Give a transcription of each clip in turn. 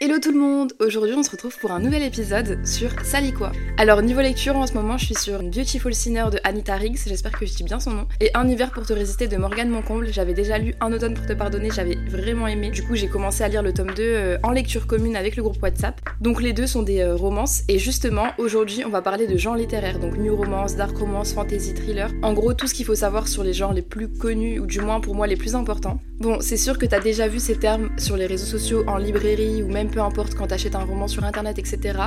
Hello tout le monde Aujourd'hui on se retrouve pour un nouvel épisode sur Sally. Alors niveau lecture en ce moment je suis sur Beautiful Sinner de Anita Riggs, j'espère que je dis bien son nom, et Un hiver pour te résister de Morgane Moncomble, j'avais déjà lu Un automne pour te pardonner, j'avais vraiment aimé, du coup j'ai commencé à lire le tome 2 euh, en lecture commune avec le groupe WhatsApp. Donc les deux sont des euh, romances, et justement aujourd'hui on va parler de genres littéraires, donc new romance, dark romance, fantasy, thriller, en gros tout ce qu'il faut savoir sur les genres les plus connus, ou du moins pour moi les plus importants. Bon c'est sûr que t'as déjà vu ces termes sur les réseaux sociaux, en librairie, ou même peu importe quand t'achètes un roman sur internet, etc.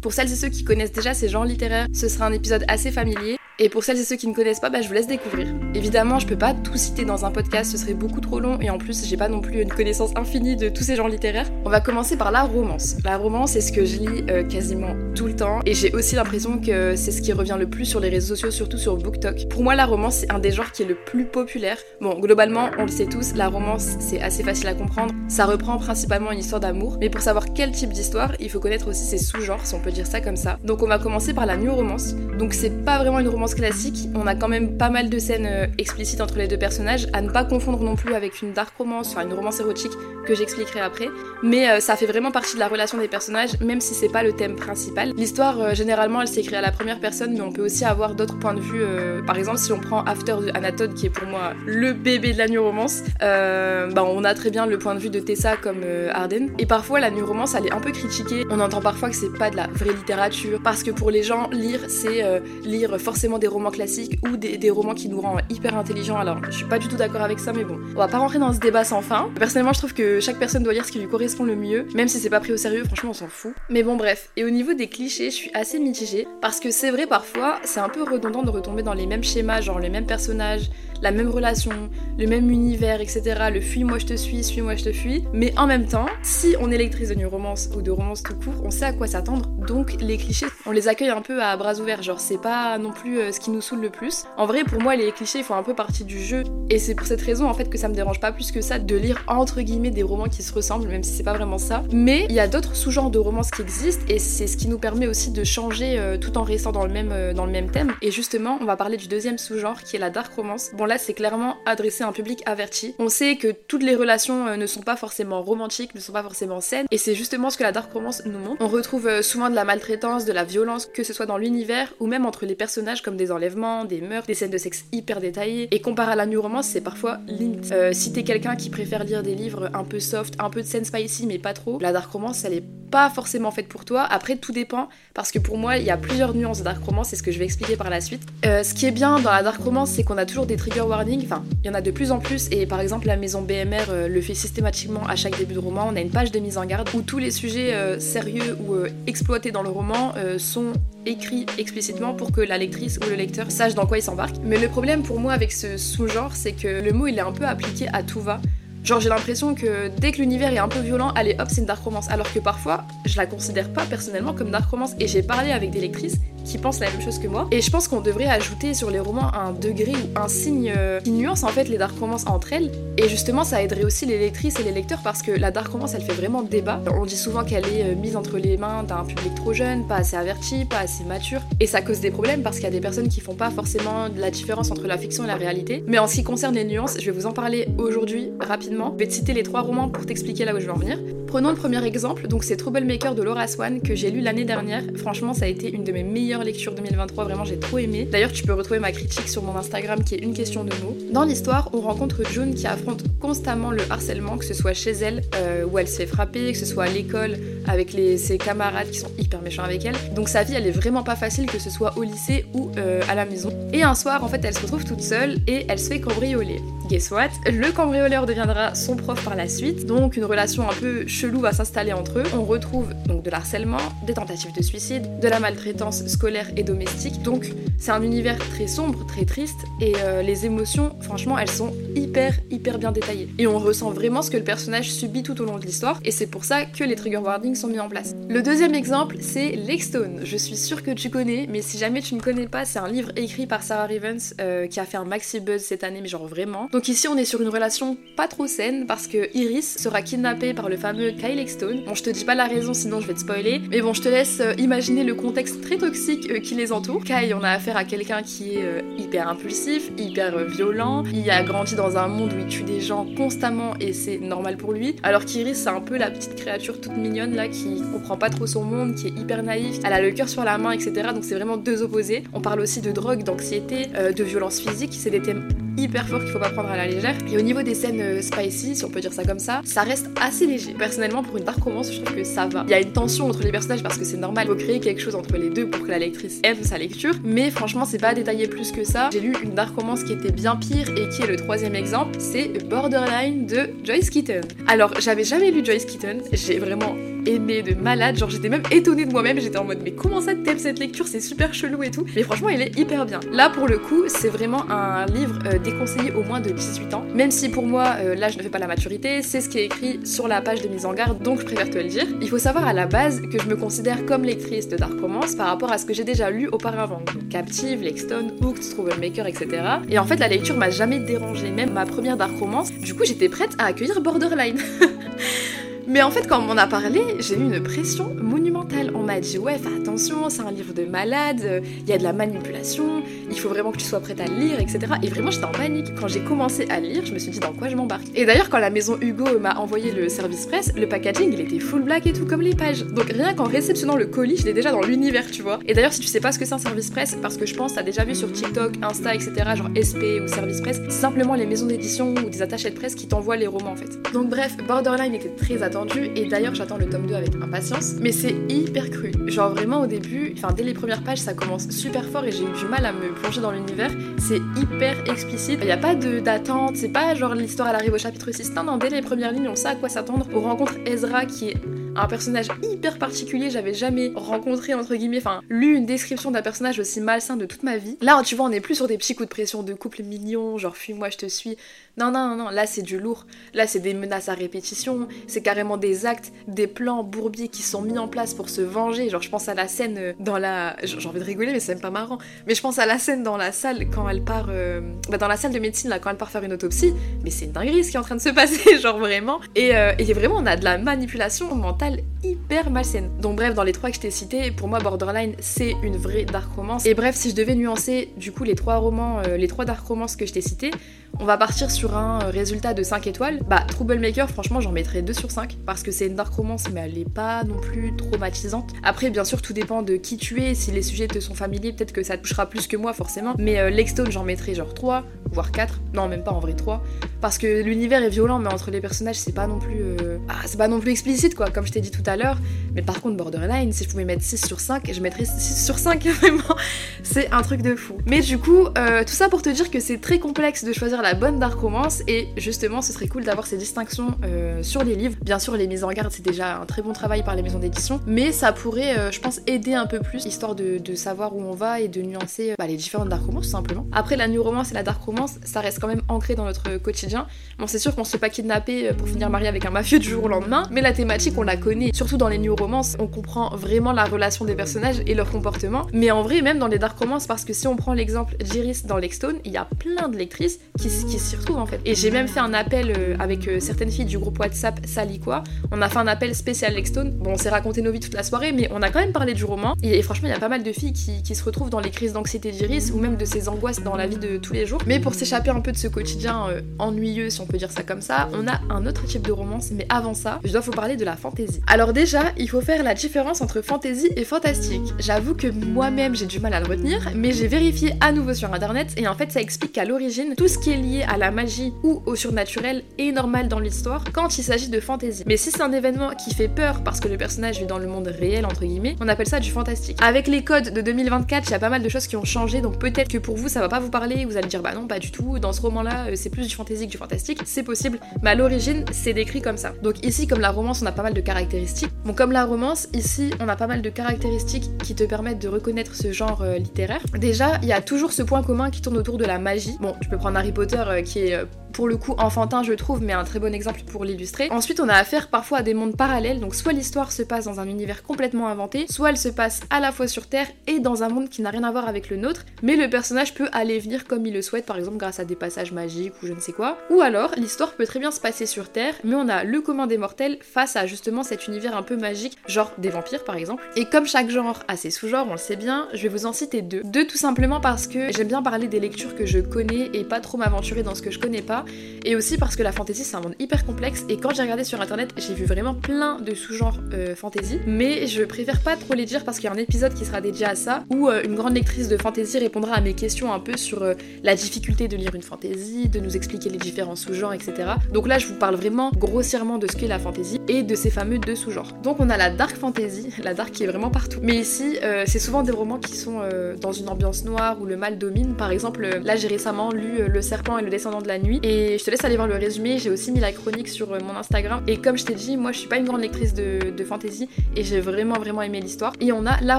Pour celles et ceux qui connaissent déjà ces genres littéraires, ce sera un épisode assez familier. Et pour celles et ceux qui ne connaissent pas, bah, je vous laisse découvrir. Évidemment, je peux pas tout citer dans un podcast, ce serait beaucoup trop long, et en plus, j'ai pas non plus une connaissance infinie de tous ces genres littéraires. On va commencer par la romance. La romance, c'est ce que je lis euh, quasiment le temps, et j'ai aussi l'impression que c'est ce qui revient le plus sur les réseaux sociaux, surtout sur BookTok. Pour moi, la romance, c'est un des genres qui est le plus populaire. Bon, globalement, on le sait tous, la romance, c'est assez facile à comprendre. Ça reprend principalement une histoire d'amour, mais pour savoir quel type d'histoire, il faut connaître aussi ses sous-genres, si on peut dire ça comme ça. Donc on va commencer par la new romance. Donc c'est pas vraiment une romance classique, on a quand même pas mal de scènes euh, explicites entre les deux personnages, à ne pas confondre non plus avec une dark romance, enfin une romance érotique que j'expliquerai après, mais euh, ça fait vraiment partie de la relation des personnages, même si c'est pas le thème principal. L'histoire, euh, généralement, elle s'écrit à la première personne, mais on peut aussi avoir d'autres points de vue. par exemple, si on prend After de Anatole, qui est pour moi le bébé de la new romance, bah, on a très bien le point de vue de Tessa comme Arden. Et parfois, la new romance, elle est un peu critiquée. On entend parfois que c'est pas de la vraie littérature, parce que pour les gens, lire, c'est lire forcément des romans classiques ou des, romans qui nous rendent hyper intelligents. Alors, je suis pas du tout d'accord avec ça, mais bon, on va pas rentrer dans ce débat sans fin. Personnellement, je trouve que chaque personne doit lire ce qui lui correspond le mieux, même si c'est pas pris au sérieux, franchement, on s'en fout. Mais bon, bref. Et au niveau des clichés, je suis assez mitigée, parce que c'est vrai, parfois, c'est un peu redondant de retomber dans les mêmes schémas, genre les mêmes personnages, la même relation, le même univers, etc. Le fuis-moi je te suis, suis-moi je te fuis. Mais en même temps, si on est lectrice de new romance ou de romance tout court, on sait à quoi s'attendre. Donc les clichés, on les accueille un peu à bras ouverts. Genre c'est pas non plus euh, ce qui nous saoule le plus. En vrai, pour moi, les clichés font un peu partie du jeu. Et c'est pour cette raison en fait que ça me dérange pas plus que ça de lire entre guillemets des romans qui se ressemblent, même si c'est pas vraiment ça. Mais il y a d'autres sous-genres de romances qui existent et c'est ce qui nous permet aussi de changer euh, tout en restant dans le même euh, dans le même thème. Et justement, on va parler du deuxième sous-genre qui est la dark romance. Bon là, c'est clairement adressé à un public averti. On sait que toutes les relations ne sont pas forcément romantiques, ne sont pas forcément saines, et c'est justement ce que la dark romance nous montre. On retrouve souvent de la maltraitance, de la violence, que ce soit dans l'univers ou même entre les personnages comme des enlèvements, des meurtres, des scènes de sexe hyper détaillées. Et comparé à la new romance, c'est parfois limite. Euh, si t'es quelqu'un qui préfère lire des livres un peu soft, un peu de scène spicy mais pas trop, la dark romance elle est pas forcément faite pour toi. Après, tout dépend, parce que pour moi, il y a plusieurs nuances de dark romance, c'est ce que je vais expliquer par la suite. Euh, ce qui est bien dans la dark romance, c'est qu'on a toujours des trigger warnings, enfin, il y en a de plus en plus, et par exemple, la maison BMR euh, le fait systématiquement à chaque début de roman. On a une page de mise en garde où tous les sujets sérieux ou exploités dans le roman sont écrits explicitement pour que la lectrice ou le lecteur sache dans quoi il s'embarque. Mais le problème pour moi avec ce sous-genre, c'est que le mot il est un peu appliqué à tout va. Genre j'ai l'impression que dès que l'univers est un peu violent, allez hop c'est une dark romance. Alors que parfois je la considère pas personnellement comme dark romance. Et j'ai parlé avec des lectrices qui pensent la même chose que moi. Et je pense qu'on devrait ajouter sur les romans un degré ou un signe euh, qui nuance en fait les dark romances entre elles. Et justement, ça aiderait aussi les lectrices et les lecteurs parce que la dark romance, elle fait vraiment débat. On dit souvent qu'elle est euh, mise entre les mains d'un public trop jeune, pas assez averti, pas assez mature. Et ça cause des problèmes parce qu'il y a des personnes qui font pas forcément la différence entre la fiction et la réalité. Mais en ce qui concerne les nuances, je vais vous en parler aujourd'hui rapidement. Je vais te citer les trois romans pour t'expliquer là où je veux en venir. Prenons le premier exemple, donc c'est Troublemaker de Laura Swan que j'ai lu l'année dernière. Franchement, ça a été une de mes meilleures lectures 2023, vraiment j'ai trop aimé. D'ailleurs, tu peux retrouver ma critique sur mon Instagram qui est une question de mots. Dans l'histoire, on rencontre June qui affronte constamment le harcèlement, que ce soit chez elle, euh, où elle se fait frapper, que ce soit à l'école, avec ses camarades qui sont hyper méchants avec elle. Donc sa vie, elle est vraiment pas facile, que ce soit au lycée ou euh, à la maison. Et un soir, en fait, elle se retrouve toute seule et elle se fait cambrioler. Guess what? Le cambrioleur deviendra son prof par la suite, donc une relation un peu chelou va s'installer entre eux. On retrouve donc de l'harcèlement, des tentatives de suicide, de la maltraitance scolaire et domestique. Donc c'est un univers très sombre, très triste, et euh, les émotions, franchement, elles sont hyper, hyper bien détaillées. Et on ressent vraiment ce que le personnage subit tout au long de l'histoire, et c'est pour ça que les trigger warnings sont mis en place. Le deuxième exemple, c'est Stone. Je suis sûre que tu connais, mais si jamais tu ne connais pas, c'est un livre écrit par Sarah Rivens euh, qui a fait un maxi buzz cette année, mais genre vraiment. Donc ici, on est sur une relation pas trop saine parce que Iris sera kidnappée par le fameux Kyle Stone. Bon, je te dis pas la raison, sinon je vais te spoiler. Mais bon, je te laisse euh, imaginer le contexte très toxique euh, qui les entoure. Kyle, on a affaire à quelqu'un qui est euh, hyper impulsif, hyper violent. Il a grandi dans un monde où il tue des gens constamment et c'est normal pour lui. Alors qu'Iris, c'est un peu la petite créature toute mignonne là qui comprend pas trop son monde, qui est hyper naïf. Elle a le cœur sur la main, etc. Donc c'est vraiment deux opposés. On parle aussi de drogue, d'anxiété, de violence physique. C'est des thèmes hyper forts qu'il faut pas prendre à la légère. Et au niveau des scènes spicy, si on peut dire ça comme ça, ça reste assez léger. Personnellement, pour une dark romance, je trouve que ça va. Il y a une tension entre les personnages parce que c'est normal, il faut créer quelque chose entre les deux pour que la lectrice aime sa lecture. Mais franchement, c'est pas détaillé plus que ça. J'ai lu une dark romance qui était bien pire et qui est le troisième exemple, c'est Borderline de Joyce Keaton. Alors, j'avais jamais lu Joyce Keaton, j'ai vraiment aimé de malade, genre j'étais même étonnée de moi-même, j'étais en mode mais comment ça t'aimes cette lecture, c'est super chelou et tout. Mais franchement, il est hyper bien. Là, pour le coup, c'est vraiment un livre euh, déconseillé au moins de 18 ans. Même si pour moi, euh, là, je ne fais pas la maturité, c'est ce qui est écrit sur la page de mise en garde, donc je préfère te le dire. Il faut savoir à la base que je me considère comme lectrice de Dark Romance par rapport à ce que j'ai déjà lu auparavant. Captive, Lexstone, Hooked, Troublemaker, etc. Et en fait, la lecture m'a jamais dérangée, même ma première Dark Romance. Du coup, j'étais prête à accueillir Borderline. Mais en fait, quand on m'en a parlé, j'ai eu une pression monumentale. On m'a dit ouais, fais attention, c'est un livre de malade, il y a de la manipulation, il faut vraiment que tu sois prête à le lire, etc. Et vraiment, j'étais en panique. Quand j'ai commencé à lire, je me suis dit dans quoi je m'embarque? Et d'ailleurs, quand la maison Hugo m'a envoyé le service presse, le packaging, il était full black et tout comme les pages. Donc rien qu'en réceptionnant le colis, j'étais déjà dans l'univers, tu vois. Et d'ailleurs, si tu sais pas ce que c'est un service presse, parce que je pense t'as déjà vu sur TikTok, Insta, etc. genre SP ou service presse, c'est simplement les maisons d'édition ou des attachés de presse qui t'envoient les romans en fait. Donc bref, Borderline était très attendu et d'ailleurs j'attends le tome 2 avec impatience, mais c'est hyper cru. Genre vraiment au début, enfin dès les premières pages ça commence super fort et j'ai eu du mal à me plonger dans l'univers, c'est hyper explicite, il n'y a pas d'attente, c'est pas genre l'histoire elle arrive au chapitre 6, non non, dès les premières lignes on sait à quoi s'attendre, on rencontre Ezra qui est un personnage hyper particulier, j'avais jamais rencontré entre guillemets, enfin lu une description d'un personnage aussi malsain de toute ma vie. Là tu vois on est plus sur des petits coups de pression de couple mignon, genre fuis-moi je te suis. Non non non non, là c'est du lourd, là c'est des menaces à répétition, c'est carrément des actes, des plans bourbiers qui sont mis en place pour se venger. Genre je pense à la scène euh, dans la, j'ai envie de rigoler mais c'est même pas marrant, mais je pense à la scène dans la salle quand elle part, euh, bah, dans la salle de médecine là quand elle part faire une autopsie, mais c'est une dinguerie ce qui est en train de se passer, genre vraiment. Et, euh, et vraiment on a de la manipulation mentale hyper malsaine. Donc bref, dans les trois que je t'ai cités, pour moi Borderline c'est une vraie dark romance. Et bref, si je devais nuancer du coup les trois romans, euh, les trois dark romances que je t'ai cités, on va partir sur un euh, résultat de 5 étoiles. Bah Troublemaker, franchement j'en mettrais 2 sur 5 parce que c'est une dark romance mais elle est pas non plus traumatisante. Après bien sûr tout dépend de qui tu es, si les sujets te sont familiers, peut-être que ça te touchera plus que moi forcément. Mais euh, j'en mettrais genre 3, voire 4. Non même pas en vrai 3. Parce que l'univers est violent mais entre les personnages c'est pas non plus... Ah, c'est pas non plus explicite quoi, comme je t'ai dit tout à l'heure. Mais par contre, Borderline, si je pouvais mettre 6 sur 5, je mettrais 6 sur 5, vraiment. C'est un truc de fou. Mais du coup, euh, tout ça pour te dire que c'est très complexe de choisir la bonne dark romance, et justement, ce serait cool d'avoir ces distinctions euh, sur les livres. Bien sûr, les mises en garde, c'est déjà un très bon travail par les maisons d'édition, mais ça pourrait, euh, je pense, aider un peu plus, histoire de, savoir où on va et de nuancer bah, les différentes dark romances, tout simplement. Après, la new romance et la dark romance, ça reste quand même ancré dans notre quotidien. Bon, c'est sûr qu'on se fait pas kidnapper pour finir marié avec un mafieux du jour au lendemain, mais la thématique, on la connaît, surtout dans les new romances, on comprend vraiment la relation des personnages et leur comportement. Mais en vrai, même dans les dark romances, parce que si on prend l'exemple d'Iris dans Lexstone, il y a plein de lectrices qui, qui s'y retrouvent en fait. Et j'ai même fait un appel euh, avec euh, certaines filles du groupe WhatsApp Sally quoi. On a fait un appel spécial Lexstone. Bon, on s'est raconté nos vies toute la soirée, mais on a quand même parlé du roman. Et, franchement, il y a pas mal de filles qui, qui se retrouvent dans les crises d'anxiété d'Iris ou même de ses angoisses dans la vie de tous les jours. Mais pour s'échapper un peu de ce quotidien euh, ennuyeux, si on peut dire ça comme ça, on a un autre type de romance. Mais avant ça, je dois vous parler de la fantaisie. Alors déjà, il faut faire la différence entre fantasy et fantastique. J'avoue que moi-même j'ai du mal à le retenir, mais j'ai vérifié à nouveau sur internet et en fait ça explique qu'à l'origine, tout ce qui est lié à la magie ou au surnaturel est normal dans l'histoire quand il s'agit de fantasy. Mais si c'est un événement qui fait peur parce que le personnage vit dans le monde réel, entre guillemets, on appelle ça du fantastique. Avec les codes de 2024, il y a pas mal de choses qui ont changé, donc peut-être que pour vous ça va pas vous parler, vous allez dire bah non, pas du tout, dans ce roman-là euh, c'est plus du fantasy que du fantastique, c'est possible, mais à l'origine c'est décrit comme ça. Donc ici, comme la romance, on a pas mal de caractéristiques. Bon, comme la romance, ici on a pas mal de caractéristiques qui te permettent de reconnaître ce genre euh, littéraire. Déjà, il y a toujours ce point commun qui tourne autour de la magie. Bon, tu peux prendre Harry Potter euh, qui est pour le coup enfantin je trouve, mais un très bon exemple pour l'illustrer. Ensuite on a affaire parfois à des mondes parallèles, donc soit l'histoire se passe dans un univers complètement inventé, soit elle se passe à la fois sur Terre et dans un monde qui n'a rien à voir avec le nôtre, mais le personnage peut aller venir comme il le souhaite, par exemple grâce à des passages magiques ou je ne sais quoi. Ou alors l'histoire peut très bien se passer sur Terre, mais on a le commun des mortels face à justement cet univers un peu magique, genre des vampires par exemple. Et comme chaque genre a ses sous-genres, on le sait bien, je vais vous en citer deux. Deux tout simplement parce que j'aime bien parler des lectures que je connais et pas trop m'aventurer dans ce que je connais pas. Et aussi parce que la fantasy c'est un monde hyper complexe et quand j'ai regardé sur internet j'ai vu vraiment plein de sous-genres euh, fantasy. Mais je préfère pas trop les dire parce qu'il y a un épisode qui sera dédié à ça où euh, une grande lectrice de fantasy répondra à mes questions un peu sur euh, la difficulté de lire une fantasy, de nous expliquer les différents sous-genres, etc. Donc là je vous parle vraiment grossièrement de ce qu'est la fantasy et de ces fameux deux sous-genres. Donc on a la dark fantasy, la dark qui est vraiment partout. Mais ici c'est souvent des romans qui sont dans une ambiance noire où le mal domine. Par exemple là j'ai récemment lu Le serpent et le descendant de la nuit je te laisse aller voir le résumé, j'ai aussi mis la chronique sur mon Instagram et comme je t'ai dit moi je suis pas une grande lectrice de, fantasy et j'ai vraiment vraiment aimé l'histoire. Et on a la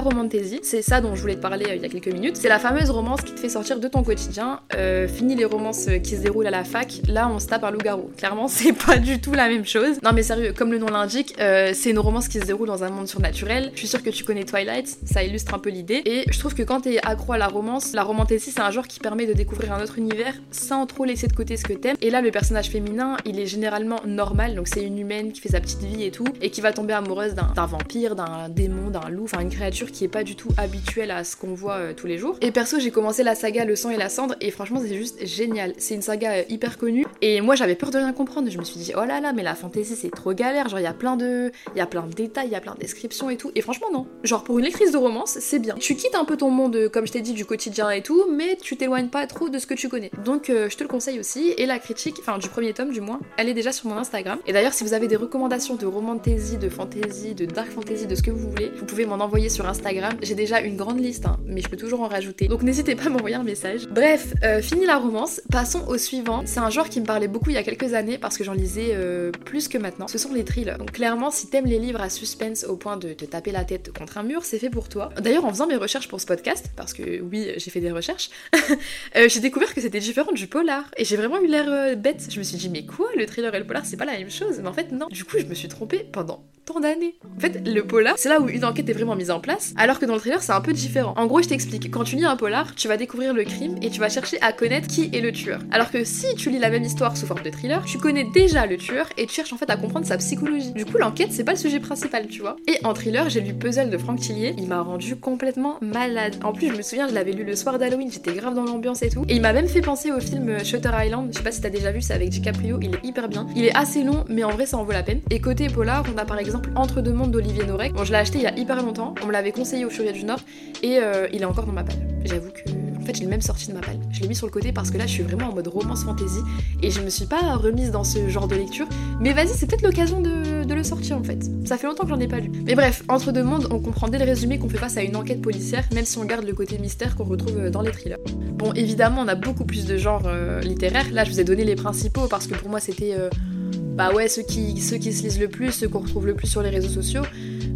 romantasy, c'est ça dont je voulais te parler euh, il y a quelques minutes. C'est la fameuse romance qui te fait sortir de ton quotidien. Euh, fini les romances euh, qui se déroulent à la fac, là on se tape un loup-garou. Clairement, c'est pas du tout la même chose. Non mais sérieux, comme le nom l'indique, c'est une romance qui se déroule dans un monde surnaturel. Je suis sûre que tu connais Twilight, ça illustre un peu l'idée. Et je trouve que quand t'es accro à la romance, la romantasy c'est un genre qui permet de découvrir un autre univers sans trop laisser de côté ce que Et là, le personnage féminin, il est généralement normal, donc c'est une humaine qui fait sa petite vie et tout, et qui va tomber amoureuse d'un vampire, d'un démon, d'un loup, enfin une créature qui est pas du tout habituelle à ce qu'on voit euh, tous les jours. Et perso, j'ai commencé la saga Le sang et la cendre et franchement, c'est juste génial. C'est une saga euh, hyper connue et moi j'avais peur de rien comprendre. Je me suis dit, oh là là, mais la fantasy c'est trop galère. Genre, il y a plein de. Il y a plein de détails, il y a plein de descriptions et tout. Et franchement, non. Genre, pour une lectrice de romance, c'est bien. Tu quittes un peu ton monde, euh, comme je t'ai dit, du quotidien et tout, mais tu t'éloignes pas trop de ce que tu connais. Donc, je te le conseille aussi. Et la critique, enfin, du premier tome du moins, elle est déjà sur mon Instagram. Et d'ailleurs, si vous avez des recommandations de romantasy, de fantasy, de dark fantasy, de ce que vous voulez, vous pouvez m'en envoyer sur Instagram. J'ai déjà une grande liste, hein, mais je peux toujours en rajouter. Donc n'hésitez pas à m'envoyer un message. Bref, euh, fini la romance. Passons au suivant. C'est un genre qui me parlait beaucoup il y a quelques années parce que j'en lisais euh, plus que maintenant. Ce sont les thrillers. Donc clairement, si t'aimes les livres à suspense au point de te taper la tête contre un mur, c'est fait pour toi. D'ailleurs, en faisant mes recherches pour ce podcast, parce que oui, j'ai fait des recherches, euh, j'ai découvert que c'était différent du polar. Et j'ai vraiment eu l'air bête. Je me suis dit, mais quoi, le thriller et le polar, c'est pas la même chose? Mais en fait, non. Du coup, je me suis trompée pendant tant d'années. En fait, le polar, c'est là où une enquête est vraiment mise en place, alors que dans le thriller, c'est un peu différent. En gros, je t'explique. Quand tu lis un polar, tu vas découvrir le crime et tu vas chercher à connaître qui est le tueur. Alors que si tu lis la même histoire sous forme de thriller, tu connais déjà le tueur et tu cherches en fait à comprendre sa psychologie. Du coup, l'enquête, c'est pas le sujet principal, tu vois. Et en thriller, j'ai lu Puzzle de Franck Tillier. Il m'a rendu complètement malade. En plus, je me souviens, je l'avais lu le soir d'Halloween, j'étais grave dans l'ambiance et tout. Et il m'a même fait penser au film Shutter Island. Je sais pas si t'as déjà vu, c'est avec DiCaprio. Il est hyper bien. Il est assez long, mais en vrai, ça en vaut la peine. Et côté polar, on a par exemple Entre deux mondes d'Olivier Norek. Bon, je l'ai acheté il y a hyper longtemps. On me l'avait conseillé au Furia du Nord et euh, il est encore dans ma palle. J'avoue que en fait, je l'ai même sorti de ma palle. Je l'ai mis sur le côté parce que là, je suis vraiment en mode romance fantasy et je me suis pas remise dans ce genre de lecture. Mais vas-y, c'est peut-être l'occasion de, le sortir en fait. Ça fait longtemps que j'en ai pas lu. Mais bref, entre deux mondes, on comprend dès le résumé qu'on fait face à une enquête policière, même si on garde le côté mystère qu'on retrouve euh, dans les thrillers. Bon, évidemment, on a beaucoup plus de genres euh, littéraires. Là, je vous ai donné les principaux parce que pour moi, c'était euh, bah ouais, ceux qui, ceux qui se lisent le plus, ceux qu'on retrouve le plus sur les réseaux sociaux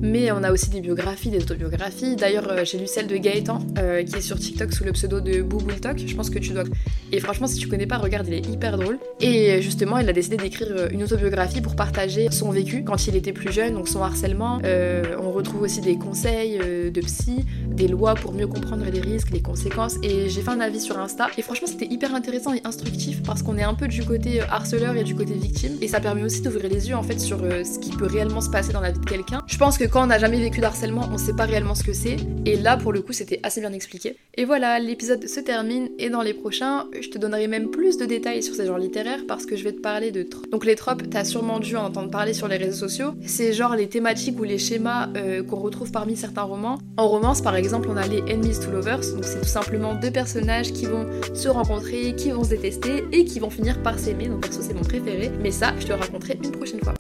mais on a aussi des biographies, des autobiographies. D'ailleurs, euh, j'ai lu celle de Gaëtan, euh, qui est sur TikTok sous le pseudo de Talk. Je pense que tu dois. Et franchement, si tu connais pas, regarde, il est hyper drôle. Et justement, il a décidé d'écrire euh, une autobiographie pour partager son vécu quand il était plus jeune, donc son harcèlement. on retrouve aussi des conseils de psy, des lois pour mieux comprendre les risques, les conséquences. Et j'ai fait un avis sur Insta. Et franchement, c'était hyper intéressant et instructif parce qu'on est un peu du côté harceleur et du côté victime. Et ça permet aussi d'ouvrir les yeux en fait sur ce qui peut réellement se passer dans la vie de quelqu'un. Je pense que quand on n'a jamais vécu d'harcèlement, on sait pas réellement ce que c'est. Et là, pour le coup, c'était assez bien expliqué. Et voilà, l'épisode se termine. Et dans les prochains, je te donnerai même plus de détails sur ces genres littéraires parce que je vais te parler de tropes. Donc les tropes, t'as sûrement dû en entendre parler sur les réseaux sociaux. C'est genre les thématiques ou les schémas euh, qu'on retrouve parmi certains romans. En romance, par exemple, on a les enemies to lovers. Donc c'est tout simplement deux personnages qui vont se rencontrer, qui vont se détester et qui vont finir par s'aimer. Donc perso, c'est mon préféré. Mais ça, je te le raconterai une prochaine fois.